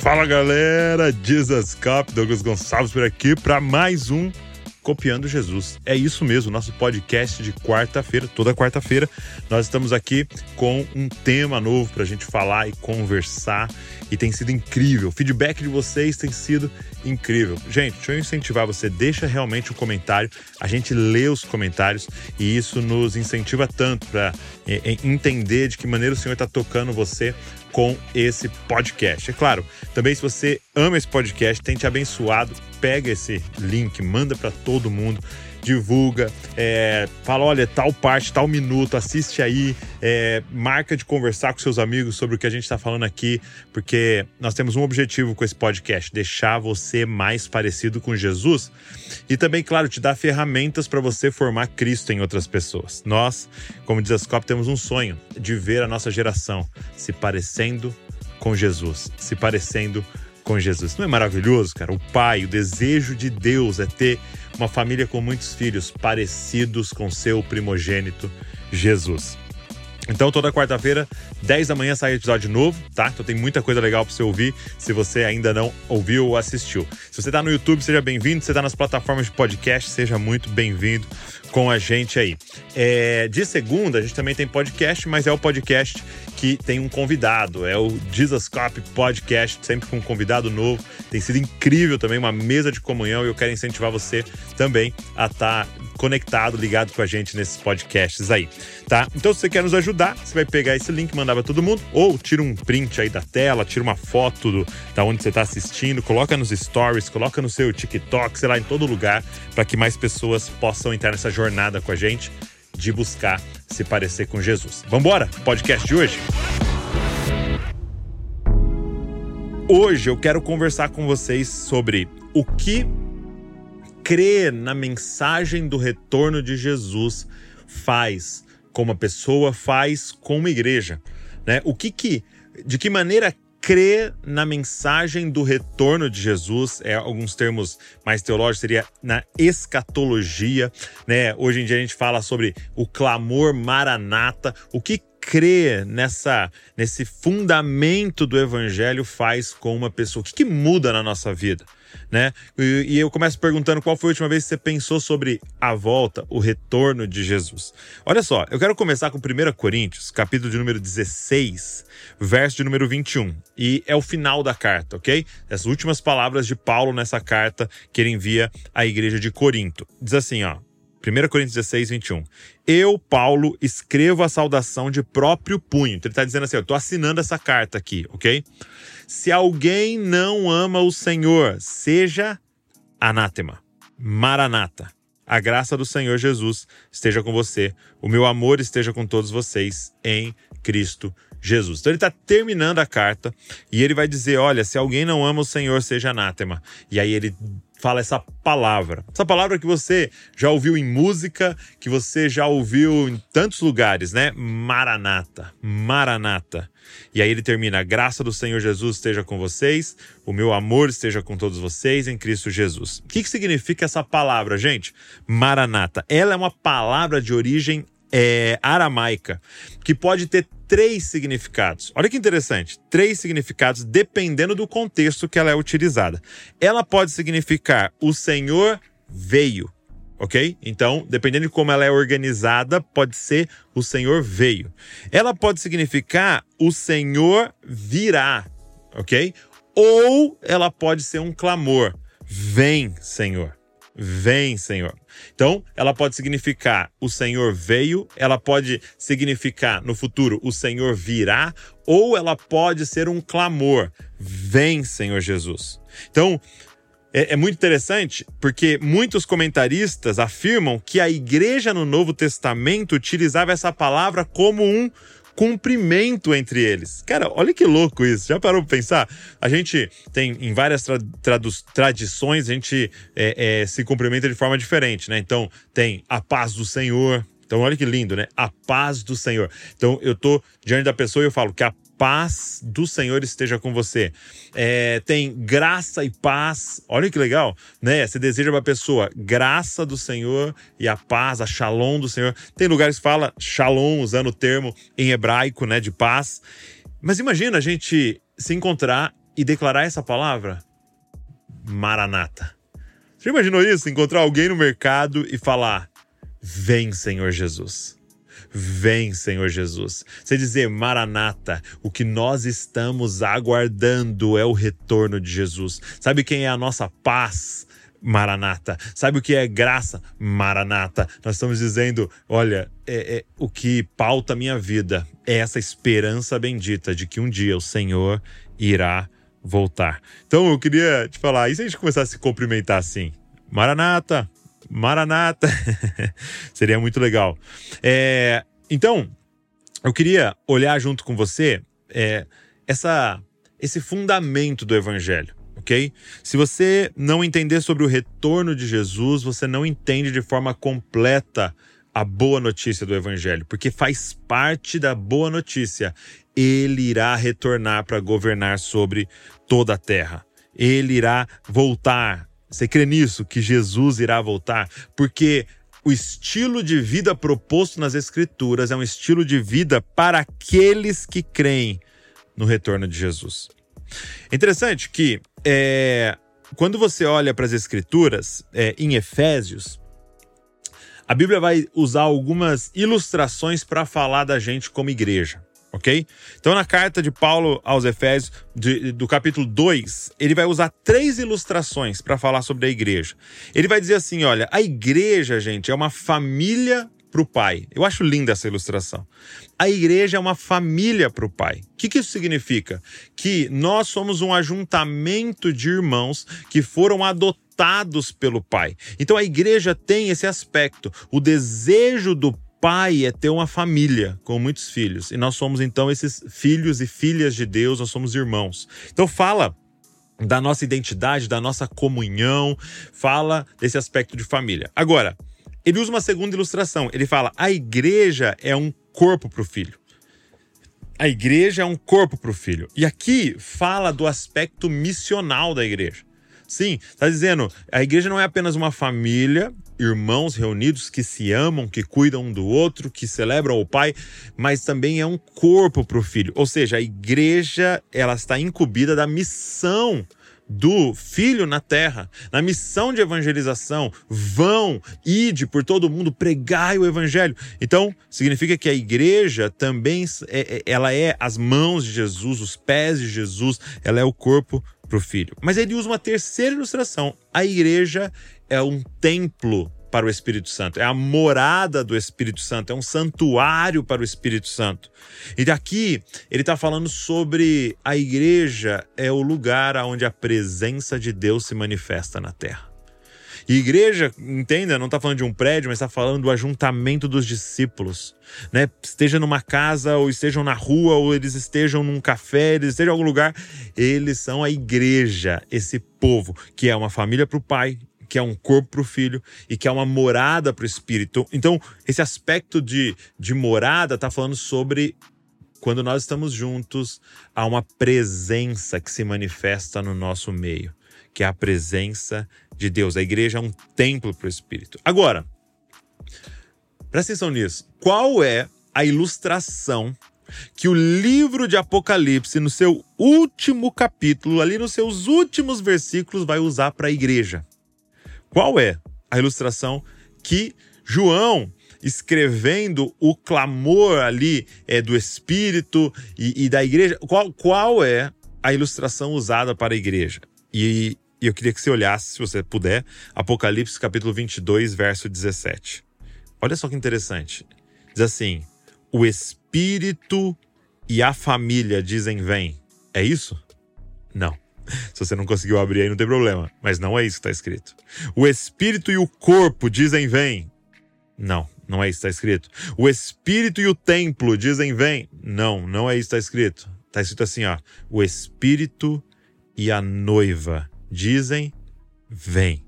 Fala galera, Jesus Cup, Douglas Gonçalves por aqui para mais um Copiando Jesus. É isso mesmo, nosso podcast de quarta-feira, toda quarta-feira, nós estamos aqui com um tema novo para a gente falar e conversar e tem sido incrível. O feedback de vocês tem sido incrível. Gente, deixa eu incentivar você, deixa realmente um comentário, a gente lê os comentários e isso nos incentiva tanto para é, é, entender de que maneira o Senhor está tocando você com esse podcast. É claro, também se você ama esse podcast, tem te abençoado, pega esse link, manda para todo mundo divulga, é, fala, olha, tal parte, tal minuto, assiste aí, é, marca de conversar com seus amigos sobre o que a gente está falando aqui, porque nós temos um objetivo com esse podcast: deixar você mais parecido com Jesus e também, claro, te dar ferramentas para você formar Cristo em outras pessoas. Nós, como diz a Scop, temos um sonho de ver a nossa geração se parecendo com Jesus, se parecendo com Jesus. Não é maravilhoso, cara? O pai, o desejo de Deus é ter uma família com muitos filhos parecidos com seu primogênito Jesus. Então, toda quarta-feira, 10 da manhã, sai episódio novo, tá? Então tem muita coisa legal para você ouvir, se você ainda não ouviu ou assistiu. Se você tá no YouTube, seja bem-vindo. Se você tá nas plataformas de podcast, seja muito bem-vindo com a gente aí. É, de segunda, a gente também tem podcast, mas é o podcast que tem um convidado. É o Jesus Cop Podcast, sempre com um convidado novo. Tem sido incrível também, uma mesa de comunhão e eu quero incentivar você também a estar tá conectado, ligado com a gente nesses podcasts aí, tá? Então, se você quer nos ajudar, você vai pegar esse link, mandar para todo mundo, ou tira um print aí da tela, tira uma foto do, da onde você está assistindo, coloca nos stories, coloca no seu TikTok, sei lá, em todo lugar, para que mais pessoas possam entrar nessa jornada com a gente de buscar se parecer com Jesus. Vambora? Podcast de hoje? Hoje eu quero conversar com vocês sobre o que crer na mensagem do retorno de Jesus faz com uma pessoa, faz com uma igreja, né? O que que, de que maneira crer na mensagem do retorno de Jesus, é alguns termos mais teológicos seria na escatologia, né? Hoje em dia a gente fala sobre o clamor maranata, o que crer nessa nesse fundamento do evangelho faz com uma pessoa, o que, que muda na nossa vida? Né? E, e, eu começo perguntando qual foi a última vez que você pensou sobre a volta, o retorno de Jesus. Olha só, eu quero começar com 1 Coríntios, capítulo de número 16, verso de número 21. E é o final da carta, ok? As últimas palavras de Paulo nessa carta que ele envia à igreja de Corinto. Diz assim, ó. 1 Coríntios 16, 21. Eu, Paulo, escrevo a saudação de próprio punho. Então ele está dizendo assim: eu estou assinando essa carta aqui, ok? Se alguém não ama o Senhor, seja anátema, maranata. A graça do Senhor Jesus esteja com você, o meu amor esteja com todos vocês em Cristo Jesus. Então ele está terminando a carta e ele vai dizer: olha, se alguém não ama o Senhor, seja anátema. E aí ele fala essa palavra. Essa palavra que você já ouviu em música, que você já ouviu em tantos lugares, né? Maranata, Maranata. E aí ele termina: a graça do Senhor Jesus esteja com vocês, o meu amor esteja com todos vocês em Cristo Jesus. O que, que significa essa palavra, gente? Maranata. Ela é uma palavra de origem é, aramaica, que pode ter três significados. Olha que interessante, três significados dependendo do contexto que ela é utilizada. Ela pode significar o Senhor veio, ok? Então, dependendo de como ela é organizada, pode ser o Senhor veio. Ela pode significar o Senhor virá, ok? Ou ela pode ser um clamor: vem, Senhor. Vem, Senhor. Então, ela pode significar o Senhor veio, ela pode significar no futuro o Senhor virá, ou ela pode ser um clamor: Vem, Senhor Jesus. Então, é, é, muito interessante porque muitos comentaristas afirmam que a igreja no Novo Testamento utilizava essa palavra como um cumprimento entre eles. Cara, olha que louco isso. Já parou pra pensar? A gente tem em várias tra tradições, a gente é, é, se cumprimenta de forma diferente, né? Então, tem a paz do Senhor. Então, olha que lindo, né? A paz do Senhor. Então, eu tô diante da pessoa e eu falo que a paz do Senhor esteja com você. É, tem graça e paz. Olha que legal, né? Você deseja para a pessoa graça do Senhor e a paz, a shalom do Senhor. Tem lugares que fala shalom, usando o termo em hebraico, né, de paz. Mas imagina a gente se encontrar e declarar essa palavra? Maranata. Você imaginou isso? Encontrar alguém no mercado e falar: Vem, Senhor Jesus. Vem, Senhor Jesus. Você dizer, Maranata, o que nós estamos aguardando é o retorno de Jesus. Sabe quem é a nossa paz? Maranata. Sabe o que é graça? Maranata. Nós estamos dizendo: olha, é, é, o que pauta minha vida é essa esperança bendita de que um dia o Senhor irá voltar. Então eu queria te falar, e se a gente começar a se cumprimentar assim? Maranata, Maranata. Seria muito legal. É, então, eu queria olhar junto com você é, essa, esse fundamento do Evangelho. ok? Se você não entender sobre o retorno de Jesus, você não entende de forma completa a boa notícia do Evangelho, porque faz parte da boa notícia. Ele irá retornar para governar sobre toda a terra. Ele irá voltar você crê nisso? Que Jesus irá voltar? Porque o estilo de vida proposto nas Escrituras é um estilo de vida para aqueles que creem no retorno de Jesus. Interessante que é, quando você olha para as Escrituras, é, em Efésios, a Bíblia vai usar algumas ilustrações para falar da gente como igreja ok? Então, na carta de Paulo aos Efésios, de, do capítulo 2, ele vai usar três ilustrações para falar sobre a igreja. Ele vai dizer assim: olha, a igreja, gente, é uma família para o pai. Eu acho linda essa ilustração. A igreja é uma família para o pai. O que, que isso significa? Que nós somos um ajuntamento de irmãos que foram adotados pelo pai. Então a igreja tem esse aspecto. O desejo do pai é ter uma família com muitos filhos. E nós somos então esses filhos e filhas de Deus, nós somos irmãos. Então fala da nossa identidade, da nossa comunhão, fala desse aspecto de família. Agora, ele usa uma segunda ilustração. Ele fala: a igreja é um corpo para o filho. A igreja é um corpo para o filho. E aqui fala do aspecto missional da igreja. Sim, está dizendo, a igreja não é apenas uma família irmãos reunidos que se amam, que cuidam um do outro, que celebram o Pai, mas também é um corpo para o Filho. Ou seja, a igreja ela está incumbida da missão do Filho na terra, na missão de evangelização, vão, ide por todo mundo, pregai o evangelho. Então, significa que a igreja também é, é, ela é as mãos de Jesus, os pés de Jesus, ela é o corpo para o Filho. Mas ele usa uma terceira ilustração. A igreja é um templo para o Espírito Santo, é a morada do Espírito Santo, é um santuário para o Espírito Santo. E daqui ele está falando sobre a igreja é o lugar onde a presença de Deus se manifesta na terra. E igreja, entenda, não está falando de um prédio, mas está falando do ajuntamento dos discípulos. Né? Esteja numa casa, ou estejam na rua, ou eles estejam num café, eles estejam em algum lugar, eles são a igreja, esse povo, que é uma família para o pai, que é um corpo para o filho e que é uma morada para o espírito. Então, esse aspecto de, de morada está falando sobre quando nós estamos juntos, há uma presença que se manifesta no nosso meio, que é a presença de Deus. A igreja é um templo para o Espírito. Agora, presta atenção nisso. Qual é a ilustração que o livro de Apocalipse, no seu último capítulo, ali nos seus últimos versículos, vai usar para a igreja? Qual é a ilustração que João escrevendo o clamor ali é, do Espírito e, e, da igreja. Qual, qual é a ilustração usada para a igreja? E, e eu queria que você olhasse, se você puder, Apocalipse capítulo 22, verso 17. Olha só que interessante. Diz assim: o Espírito e a família dizem vem. É isso? Não. Se você não conseguiu abrir aí, não tem problema. Mas não é isso que está escrito. O espírito e o corpo dizem vem. Não, não é isso que está escrito. O espírito e o templo dizem vem. Não, não é isso que está escrito. Está escrito assim, ó. O espírito e a noiva dizem vem.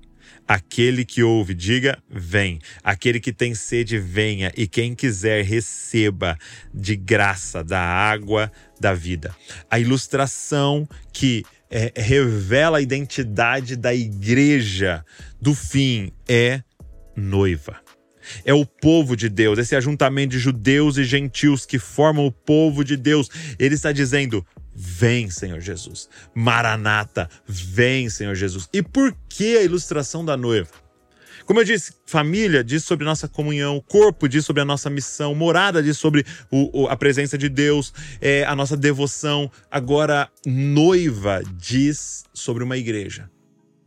Aquele que ouve, diga: vem. Aquele que tem sede, venha. E quem quiser, receba de graça da água da vida. A ilustração que é, revela a identidade da igreja do fim é noiva. É o povo de Deus, esse ajuntamento de judeus e gentios que formam o povo de Deus. Ele está dizendo: Vem, Senhor Jesus. Maranata, vem, Senhor Jesus. E por que a ilustração da noiva? Como eu disse, família diz sobre nossa comunhão, corpo diz sobre a nossa missão, morada diz sobre o, o, a presença de Deus, é, a nossa devoção. Agora, noiva diz sobre uma igreja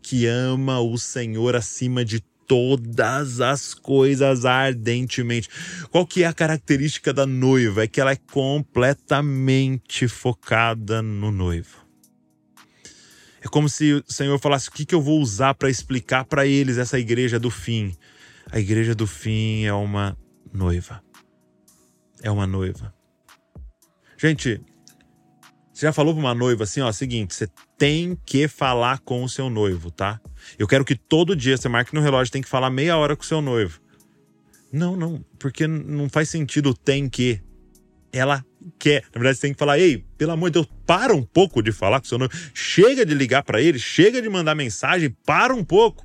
que ama o Senhor acima de todas as coisas ardentemente. Qual que é a característica da noiva? É que ela é completamente focada no noivo. É como se o Senhor falasse: o que, que eu vou usar para explicar para eles essa igreja do fim? A igreja do fim é uma noiva. É uma noiva. Gente, você já falou para uma noiva assim, ó, seguinte, você tem que falar com o seu noivo, tá? Eu quero que todo dia você marque no relógio, tem que falar meia hora com o seu noivo. Não, não, porque não faz sentido tem que. Ela quer. Na verdade, você tem que falar: ei, pelo amor de Deus, para um pouco de falar com seu noivo. Chega de ligar para ele, chega de mandar mensagem, para um pouco.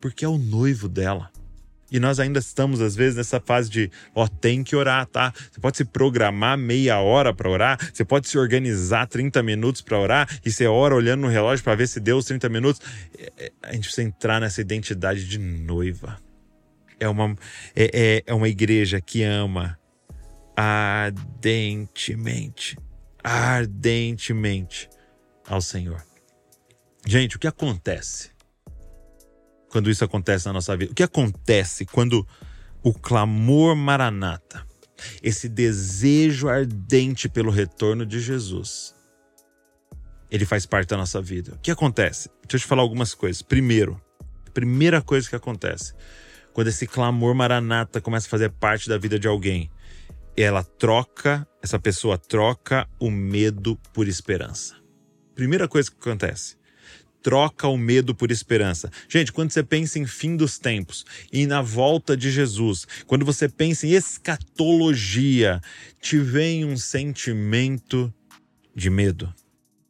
Porque é o noivo dela. E nós ainda estamos, às vezes, nessa fase de, ó, tem que orar, tá? Você pode se programar meia hora para orar, você pode se organizar 30 minutos para orar, e você ora olhando no relógio para ver se deu os 30 minutos. É, é, a gente precisa entrar nessa identidade de noiva. É uma, é, é, é uma igreja que ama ardentemente, ardentemente ao Senhor. Gente, o que acontece? quando isso acontece na nossa vida? O que acontece quando o clamor maranata, esse desejo ardente pelo retorno de Jesus, ele faz parte da nossa vida? O que acontece? Deixa eu te falar algumas coisas. Primeiro, primeira coisa que acontece, quando esse clamor maranata começa a fazer parte da vida de alguém, ela troca, essa pessoa troca o medo por esperança. Primeira coisa que acontece troca o medo por esperança. Gente, quando você pensa em fim dos tempos e na volta de Jesus, quando você pensa em escatologia, te vem um sentimento de medo.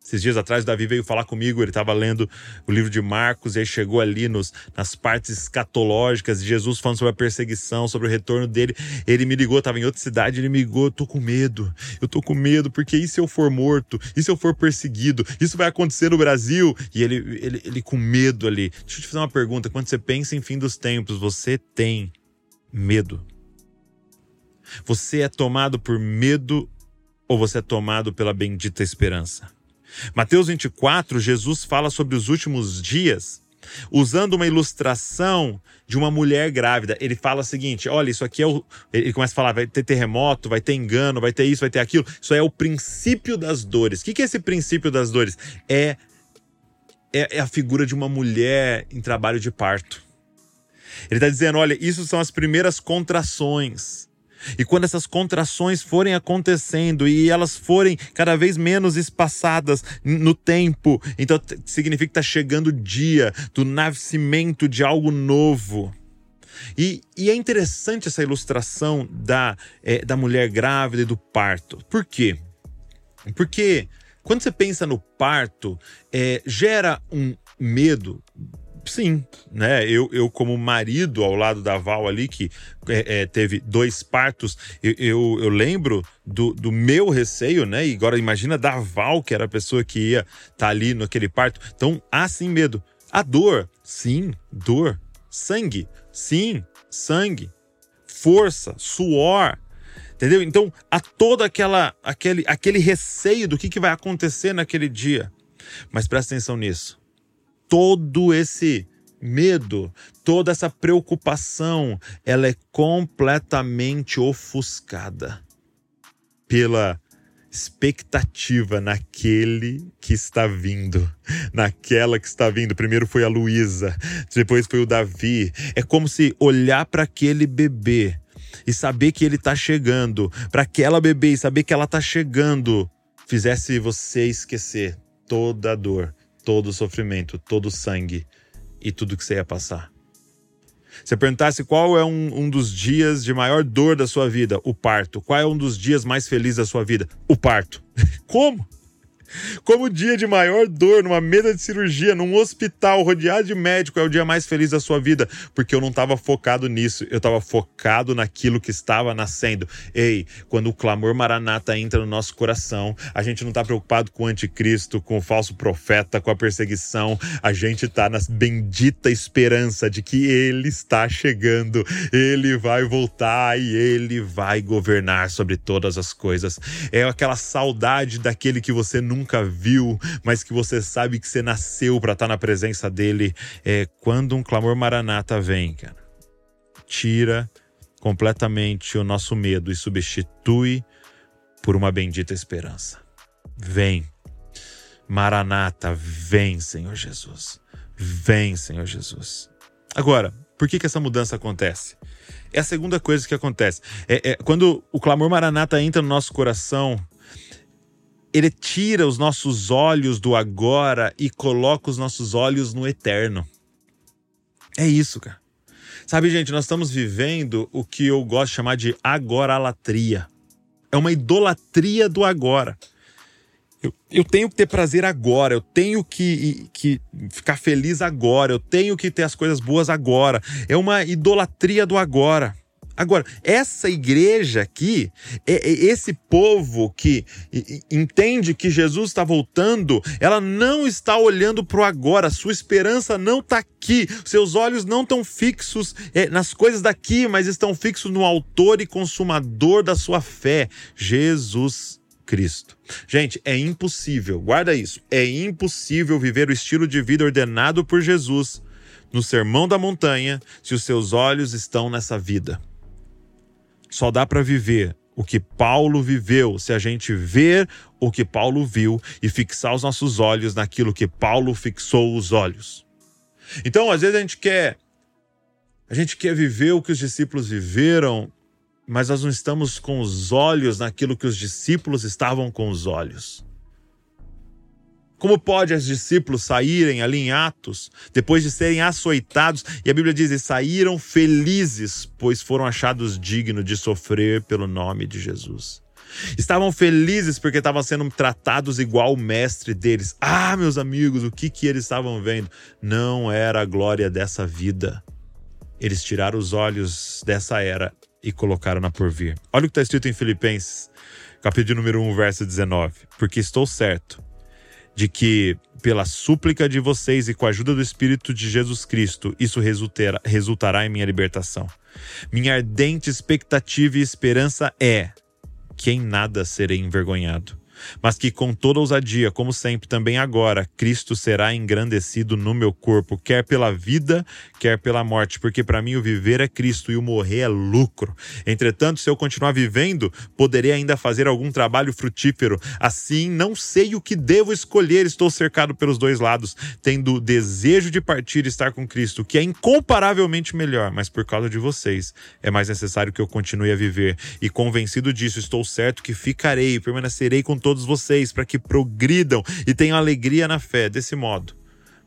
Esses dias atrás, o Davi veio falar comigo, ele estava lendo o livro de Marcos, e aí chegou ali nos, nas partes escatológicas, de Jesus falando sobre a perseguição, sobre o retorno dele. Ele me ligou, estava em outra cidade, ele me ligou, tô com medo, eu tô com medo, porque e se eu for morto? E se eu for perseguido? Isso vai acontecer no Brasil? E ele, ele, ele com medo ali. Deixa eu te fazer uma pergunta, quando você pensa em fim dos tempos, você tem medo? Você é tomado por medo ou você é tomado pela bendita esperança? Mateus 24, Jesus fala sobre os últimos dias usando uma ilustração de uma mulher grávida. Ele fala o seguinte: olha, isso aqui é o. Ele começa a falar: vai ter terremoto, vai ter engano, vai ter isso, vai ter aquilo. Isso é o princípio das dores. O que é esse princípio das dores? É, é, é a figura de uma mulher em trabalho de parto. Ele está dizendo: olha, isso são as primeiras contrações. E quando essas contrações forem acontecendo e elas forem cada vez menos espaçadas no tempo, então significa que está chegando o dia do nascimento de algo novo. E, e é interessante essa ilustração da, é, da mulher grávida e do parto. Por quê? Porque quando você pensa no parto, é, gera um medo sim, né? Eu, eu como marido ao lado da Val ali, que é, é, teve dois partos, eu, eu, eu, lembro do, do meu receio, né? E agora imagina da Val, que era a pessoa que ia estar tá ali naquele parto. Então, há sim medo. A dor, sim, dor. Sangue, sim, sangue. Força, suor. Entendeu? Então, há toda aquela aquele, aquele receio do que, que vai acontecer naquele dia. Mas presta atenção nisso todo esse medo, toda essa preocupação, ela é completamente ofuscada pela expectativa naquele que está vindo, naquela que está vindo. Primeiro foi a Luísa, depois foi o Davi. É como se olhar para aquele bebê e saber que ele está chegando, para aquela bebê e saber que ela está chegando, fizesse você esquecer toda a dor todo o sofrimento, todo o sangue e tudo que você ia passar. Se perguntasse qual é um, um, dos dias de maior dor da sua vida, o parto. Qual é um dos dias mais felizes da sua vida? O parto. Como? Como o dia de maior dor numa mesa de cirurgia, num hospital, rodeado de médico, é o dia mais feliz da sua vida, porque eu não estava focado nisso, eu estava focado naquilo que estava nascendo. Ei, quando o clamor maranata entra no nosso coração, a gente não está preocupado com o anticristo, com o falso profeta, com a perseguição, a gente está na bendita esperança de que ele está chegando, ele vai voltar e ele vai governar sobre todas as coisas. É aquela saudade daquele que você nunca viu, mas que você sabe que você nasceu para estar tá na presença dele. É quando um clamor maranata vem, cara. Tira completamente o nosso medo e substitui por uma bendita esperança. Vem. Maranata, vem, Senhor Jesus. Vem, Senhor Jesus. Agora, por que, que essa mudança acontece? É a segunda coisa que acontece. É, é, quando o clamor maranata entra no nosso coração, ele tira os nossos olhos do agora e coloca os nossos olhos no eterno. É isso, cara. Sabe, gente, nós estamos vivendo o que eu gosto de chamar de agoralatria. É uma idolatria do agora. Eu, eu, tenho que ter prazer agora, eu tenho que, que ficar feliz agora, eu tenho que ter as coisas boas agora. É uma idolatria do agora. Agora, essa igreja aqui, é, é esse povo que entende que Jesus está voltando, ela não está olhando para o agora, sua esperança não está aqui, seus olhos não estão fixos é, nas coisas daqui, mas estão fixos no autor e consumador da sua fé, Jesus Cristo. Gente, é impossível, guarda isso, é impossível viver o estilo de vida ordenado por Jesus no Sermão da Montanha se os seus olhos estão nessa vida. Só dá para viver o que Paulo viveu se a gente ver o que Paulo viu e fixar os nossos olhos naquilo que Paulo fixou os olhos. Então, às vezes a gente quer a gente quer viver o que os discípulos viveram, mas nós não estamos com os olhos naquilo que os discípulos estavam com os olhos. Como pode os discípulos saírem ali em Atos, depois de serem açoitados, e a Bíblia diz: e saíram felizes, pois foram achados dignos de sofrer pelo nome de Jesus. Estavam felizes porque estavam sendo tratados igual o mestre deles. Ah, meus amigos, o que, que eles estavam vendo? Não era a glória dessa vida. Eles tiraram os olhos dessa era e colocaram na porvir. Olha o que está escrito em Filipenses, capítulo número 1, verso 19. Porque estou certo de que, pela súplica de vocês e com a ajuda do Espírito de Jesus Cristo, isso resultará, resultará em minha libertação. Minha ardente expectativa e esperança é que em nada serei envergonhado mas que com toda ousadia, como sempre, também agora, Cristo será engrandecido no meu corpo, quer pela vida, quer pela morte, porque para mim o viver é Cristo e o morrer é lucro. Entretanto, se eu continuar vivendo, poderei ainda fazer algum trabalho frutífero. Assim, não sei o que devo escolher, estou cercado pelos dois lados, tendo o desejo de partir e estar com Cristo, que é incomparavelmente melhor, mas por causa de vocês, é mais necessário que eu continue a viver. E convencido disso, estou certo que ficarei e permanecerei com todos todos vocês para que progridam e tenham alegria na fé. Desse modo,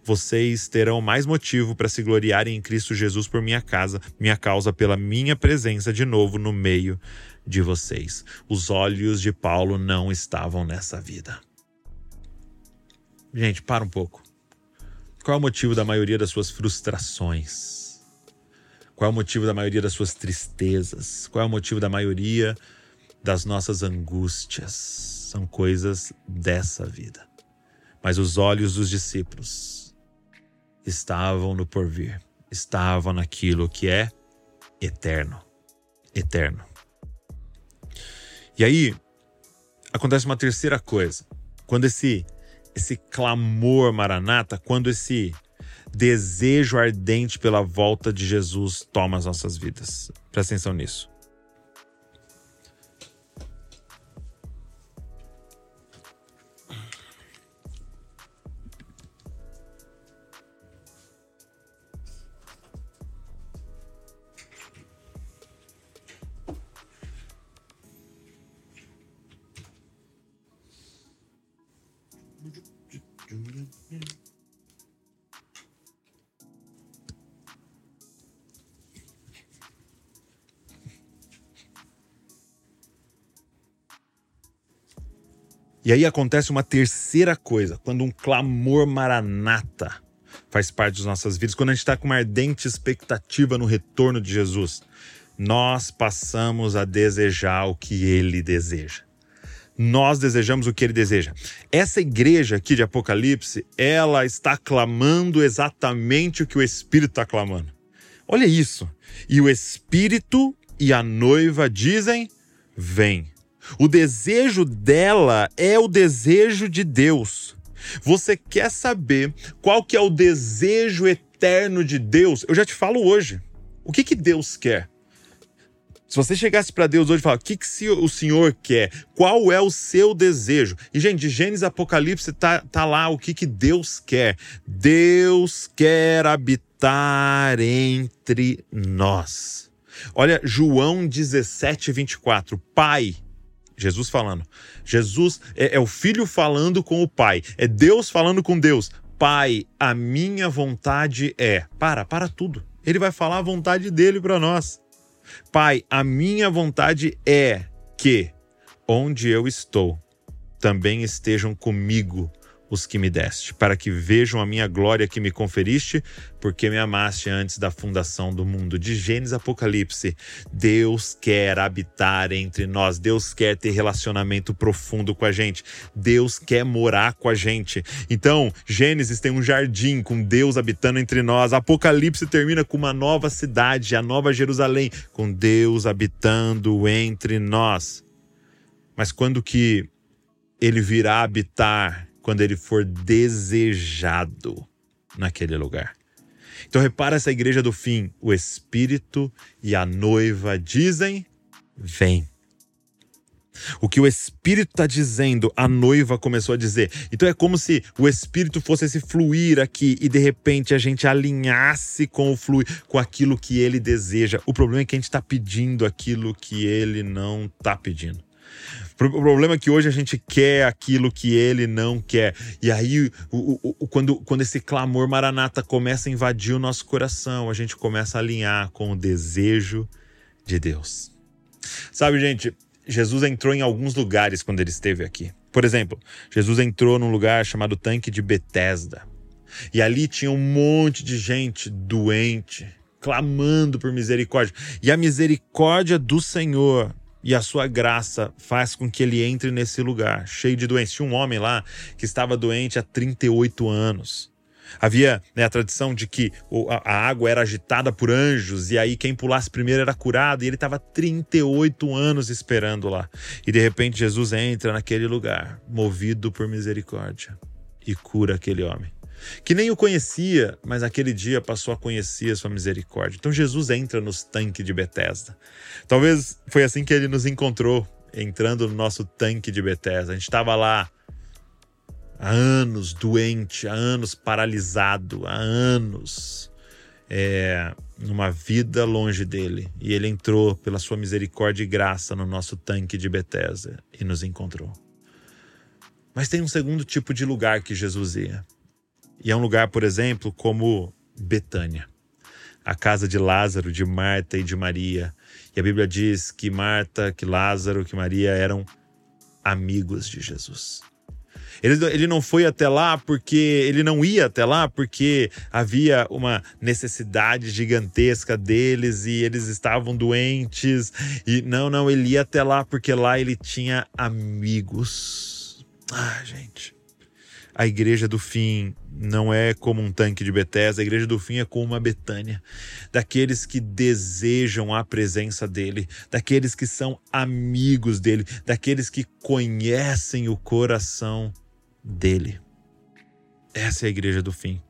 vocês terão mais motivo para se gloriarem em Cristo Jesus por minha casa, minha causa, pela minha presença de novo no meio de vocês. Os olhos de Paulo não estavam nessa vida. Gente, para um pouco. Qual é o motivo da maioria das suas frustrações? Qual é o motivo da maioria das suas tristezas? Qual é o motivo da maioria das nossas angústias? São coisas dessa vida. Mas os olhos dos discípulos estavam no porvir, estavam naquilo que é eterno. Eterno. E aí acontece uma terceira coisa. Quando esse esse clamor maranata, quando esse desejo ardente pela volta de Jesus toma as nossas vidas. Presta atenção nisso. E aí acontece uma terceira coisa, quando um clamor maranata faz parte das nossas vidas, quando a gente está com uma ardente expectativa no retorno de Jesus, nós passamos a desejar o que ele deseja. Nós desejamos o que ele deseja. Essa igreja aqui de Apocalipse, ela está clamando exatamente o que o Espírito está clamando. Olha isso. E o Espírito e a noiva dizem: Vem. O desejo dela é o desejo de Deus. Você quer saber qual que é o desejo eterno de Deus? Eu já te falo hoje. O que, que Deus quer? Se você chegasse para Deus hoje e falar, o que, que o Senhor quer? Qual é o seu desejo? E, gente, de Gênesis Apocalipse tá, tá lá o que, que Deus quer. Deus quer habitar entre nós. Olha, João 17, 24. Pai, Jesus falando. Jesus é, é o filho falando com o pai. É Deus falando com Deus. Pai, a minha vontade é. Para, para tudo. Ele vai falar a vontade dele para nós. Pai, a minha vontade é que, onde eu estou, também estejam comigo os que me deste, para que vejam a minha glória que me conferiste, porque me amaste antes da fundação do mundo. De Gênesis Apocalipse, Deus quer habitar entre nós, Deus quer ter relacionamento profundo com a gente, Deus quer morar com a gente. Então, Gênesis tem um jardim com Deus habitando entre nós, Apocalipse termina com uma nova cidade, a Nova Jerusalém, com Deus habitando entre nós. Mas quando que ele virá habitar quando ele for desejado naquele lugar. Então repara essa igreja do fim, o Espírito e a noiva dizem: vem. O que o Espírito está dizendo, a noiva começou a dizer. Então é como se o Espírito fosse esse fluir aqui e de repente a gente alinhasse com o fluir, com aquilo que ele deseja. O problema é que a gente está pedindo aquilo que ele não está pedindo. O problema é que hoje a gente quer aquilo que ele não quer. E aí, o, o, o, quando, quando esse clamor maranata começa a invadir o nosso coração, a gente começa a alinhar com o desejo de Deus. Sabe, gente, Jesus entrou em alguns lugares quando ele esteve aqui. Por exemplo, Jesus entrou num lugar chamado Tanque de Betesda. E ali tinha um monte de gente doente, clamando por misericórdia. E a misericórdia do Senhor e a sua graça faz com que ele entre nesse lugar cheio de doença. Tinha um homem lá que estava doente há 38 anos. Havia né, a tradição de que a água era agitada por anjos e aí quem pulasse primeiro era curado e ele estava 38 anos esperando lá. E de repente Jesus entra naquele lugar, movido por misericórdia, e cura aquele homem que nem o conhecia, mas aquele dia passou a conhecer a sua misericórdia. Então Jesus entra nos tanques de Betesda. Talvez foi assim que ele nos encontrou, entrando no nosso tanque de Betesda. A gente estava lá há anos doente, há anos paralisado, há anos é, numa vida longe dele. E ele entrou pela sua misericórdia e graça no nosso tanque de Betesda e nos encontrou. Mas tem um segundo tipo de lugar que Jesus ia. E é um lugar, por exemplo, como Betânia, a casa de Lázaro, de Marta e de Maria. E a Bíblia diz que Marta, que Lázaro, que Maria eram amigos de Jesus. Ele, ele não foi até lá porque ele não ia até lá porque havia uma necessidade gigantesca deles e eles estavam doentes. E não, não, ele ia até lá porque lá ele tinha amigos. Ah, gente. A igreja do fim não é como um tanque de Bethesda, a igreja do fim é como uma Betânia, daqueles que desejam a presença dele, daqueles que são amigos dele, daqueles que conhecem o coração dele. Essa é a igreja do fim.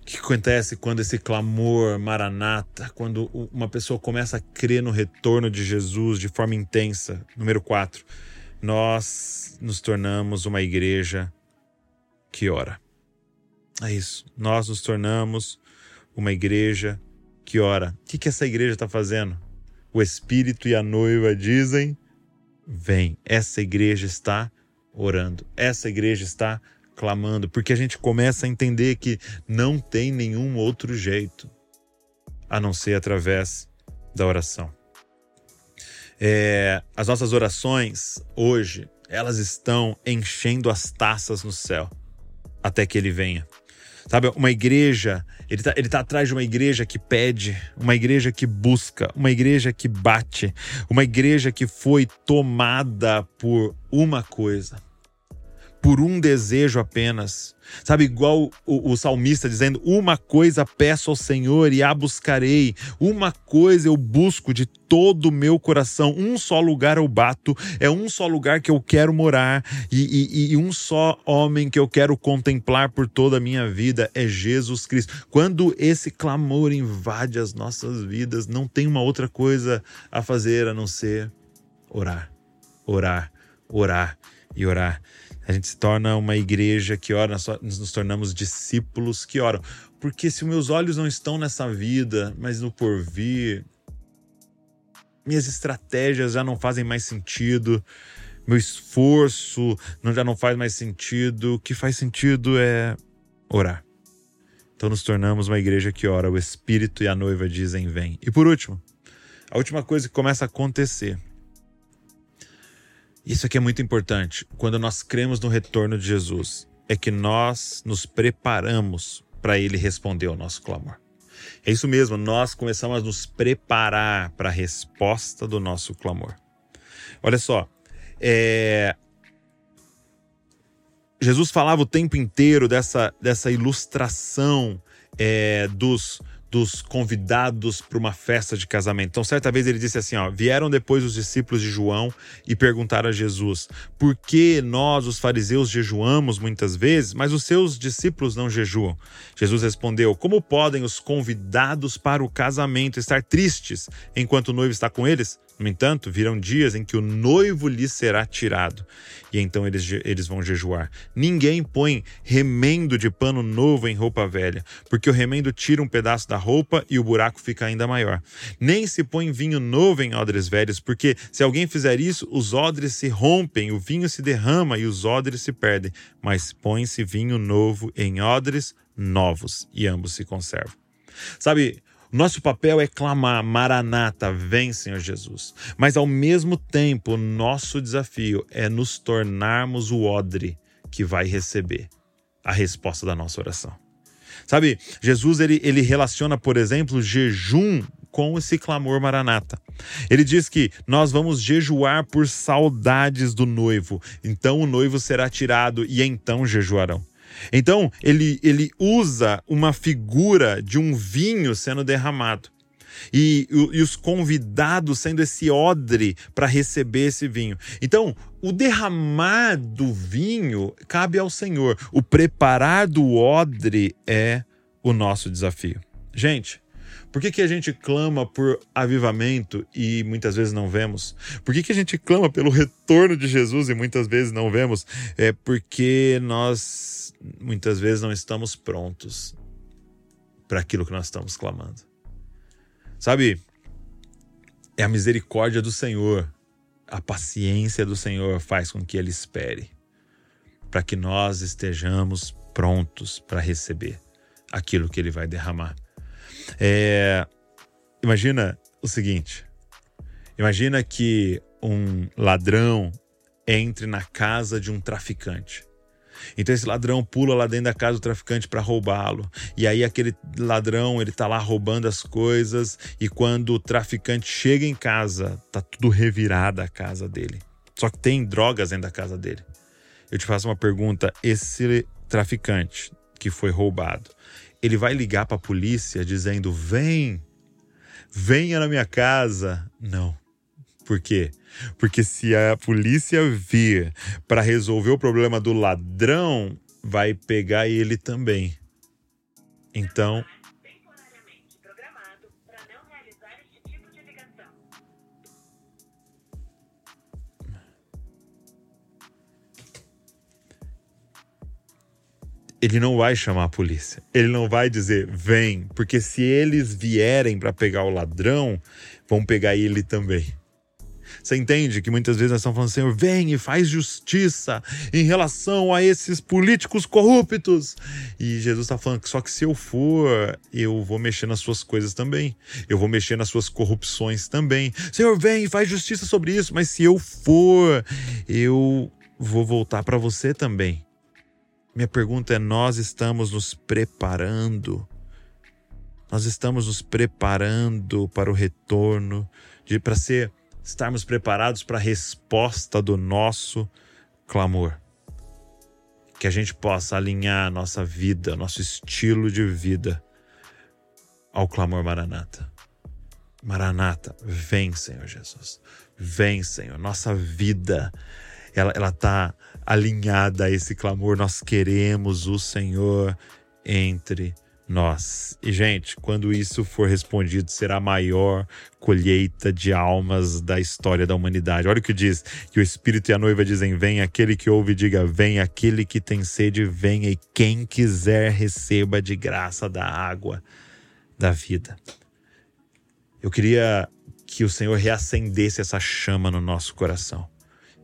O que acontece quando esse clamor maranata, quando uma pessoa começa a crer no retorno de Jesus de forma intensa? Número 4. Nós nos tornamos uma igreja que ora. É isso. Nós nos tornamos uma igreja que ora. O que, que essa igreja está fazendo? O Espírito e a noiva dizem: Vem. Essa igreja está orando. Essa igreja está clamando, porque a gente começa a entender que não tem nenhum outro jeito a não ser através da oração. É, as nossas orações hoje elas estão enchendo as taças no céu até que ele venha. Sabe, uma igreja, ele tá, ele tá atrás de uma igreja que pede, uma igreja que busca, uma igreja que bate, uma igreja que foi tomada por uma coisa por um desejo apenas. Sabe, igual o, o, salmista dizendo: Uma coisa peço ao Senhor e a buscarei, uma coisa eu busco de todo o meu coração, um só lugar eu bato, é um só lugar que eu quero morar e, e, e um só homem que eu quero contemplar por toda a minha vida é Jesus Cristo. Quando esse clamor invade as nossas vidas, não tem uma outra coisa a fazer a não ser orar, orar, orar e orar. A gente se torna uma igreja que ora, nós nos tornamos discípulos que oram. Porque se meus olhos não estão nessa vida, mas no porvir, minhas estratégias já não fazem mais sentido, meu esforço já não faz mais sentido. O que faz sentido é orar. Então nos tornamos uma igreja que ora, o Espírito e a noiva dizem: Vem. E por último, a última coisa que começa a acontecer isso aqui é muito importante. Quando nós cremos no retorno de Jesus, é que nós nos preparamos para ele responder ao nosso clamor. É isso mesmo, nós começamos a nos preparar para a resposta do nosso clamor. Olha só, é... Jesus falava o tempo inteiro dessa, dessa ilustração é, dos, dos convidados para uma festa de casamento. Então, certa vez ele disse assim: ó, vieram depois os discípulos de João e perguntaram a Jesus: por que nós, os fariseus, jejuamos muitas vezes, mas os seus discípulos não jejuam? Jesus respondeu: como podem os convidados para o casamento estar tristes enquanto o noivo está com eles? No entanto, virão dias em que o noivo lhes será tirado, e então eles, eles vão jejuar. Ninguém põe remendo de pano novo em roupa velha, porque o remendo tira um pedaço da roupa e o buraco fica ainda maior. Nem se põe vinho novo em odres velhos, porque se alguém fizer isso, os odres se rompem, o vinho se derrama e os odres se perdem. Mas põe-se vinho novo em odres novos, e ambos se conservam. Sabe, nosso papel é clamar, Maranata, vem, Senhor Jesus. Mas ao mesmo tempo, nosso desafio é nos tornarmos o odre que vai receber a resposta da nossa oração. Sabe, Jesus ele, ele relaciona, por exemplo, jejum com esse clamor maranata. Ele diz que nós vamos jejuar por saudades do noivo, então o noivo será tirado e então jejuarão. Então, ele, ele usa uma figura de um vinho sendo derramado. E, e, os convidados sendo esse odre para receber esse vinho. Então, o derramar do vinho cabe ao Senhor, o preparar do odre é o nosso desafio. Gente, por que, que a gente clama por avivamento e muitas vezes não vemos? Por que, que a gente clama pelo retorno de Jesus e muitas vezes não vemos? É porque nós muitas vezes não estamos prontos para aquilo que nós estamos clamando. Sabe, é a misericórdia do Senhor, a paciência do Senhor faz com que Ele espere, para que nós estejamos prontos para receber aquilo que Ele vai derramar. É, imagina o seguinte: imagina que um ladrão entre na casa de um traficante. Então esse ladrão pula lá dentro da casa do traficante para roubá-lo. E aí aquele ladrão, ele tá lá roubando as coisas e quando o traficante chega em casa, tá tudo revirado a casa dele. Só que tem drogas dentro da casa dele. Eu te faço uma pergunta, esse traficante que foi roubado, ele vai ligar para a polícia dizendo: vem, venha na minha casa. Não. Por quê? Porque se a polícia vir para resolver o problema do ladrão, vai pegar ele também. Então, ele não vai chamar a polícia. Ele não vai dizer vem, porque se eles vierem para pegar o ladrão, vão pegar ele também. Você entende que muitas vezes nós estamos falando, Senhor, vem e faz justiça em relação a esses políticos corruptos. E Jesus está falando que só que se eu for, eu vou mexer nas suas coisas também. Eu vou mexer nas suas corrupções também. Senhor, vem e faz justiça sobre isso. Mas se eu for, eu vou voltar para você também. Minha pergunta é: nós estamos nos preparando? Nós estamos nos preparando para o retorno, para ser estarmos preparados para a resposta do nosso clamor. Que a gente possa alinhar a nossa vida, nosso estilo de vida ao clamor Maranata. Maranata, vem, Senhor Jesus. Vem, Senhor. Nossa vida, ela, ela tá alinhada a esse clamor. Nós queremos o Senhor entre nós. E, gente, quando isso for respondido, será a maior colheita de almas da história da humanidade. Olha o que diz: que o Espírito e a noiva dizem: Vem, aquele que ouve, diga: Vem, aquele que tem sede, venha, e quem quiser, receba de graça da água da vida. Eu queria que o Senhor reacendesse essa chama no nosso coração.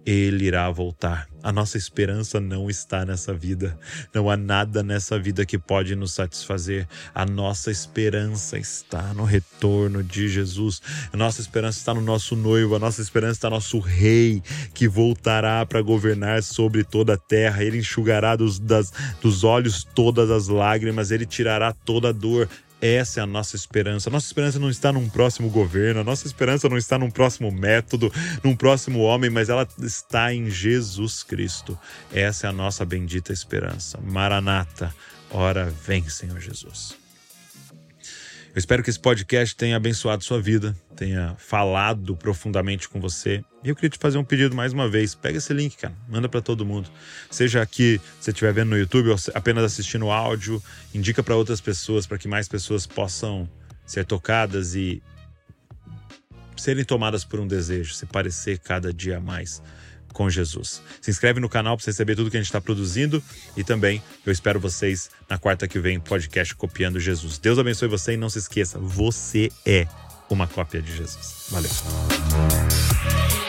Ele irá voltar. A nossa esperança não está nessa vida. Não há nada nessa vida que pode nos satisfazer. A nossa esperança está no retorno de Jesus. A nossa esperança está no nosso noivo. A nossa esperança está no nosso rei que voltará para governar sobre toda a terra. Ele enxugará dos, das, dos olhos todas as lágrimas. Ele tirará toda a dor. Essa é a nossa esperança. A nossa esperança não está num próximo governo, a nossa esperança não está num próximo método, num próximo homem, mas ela está em Jesus Cristo. Essa é a nossa bendita esperança. Maranata, ora vem, Senhor Jesus. Eu espero que esse podcast tenha abençoado sua vida, tenha falado profundamente com você. E eu queria te fazer um pedido mais uma vez. Pega esse link, cara, manda para todo mundo. Seja aqui, se você estiver vendo no YouTube ou apenas assistindo áudio, indica para outras pessoas para que mais pessoas possam ser tocadas e serem tomadas por um desejo, se parecer cada dia mais com Jesus. Se inscreve no canal para receber tudo que a gente está produzindo e também eu espero vocês na quarta que vem, podcast Copiando Jesus. Deus abençoe você e não se esqueça, você é uma cópia de Jesus. Valeu.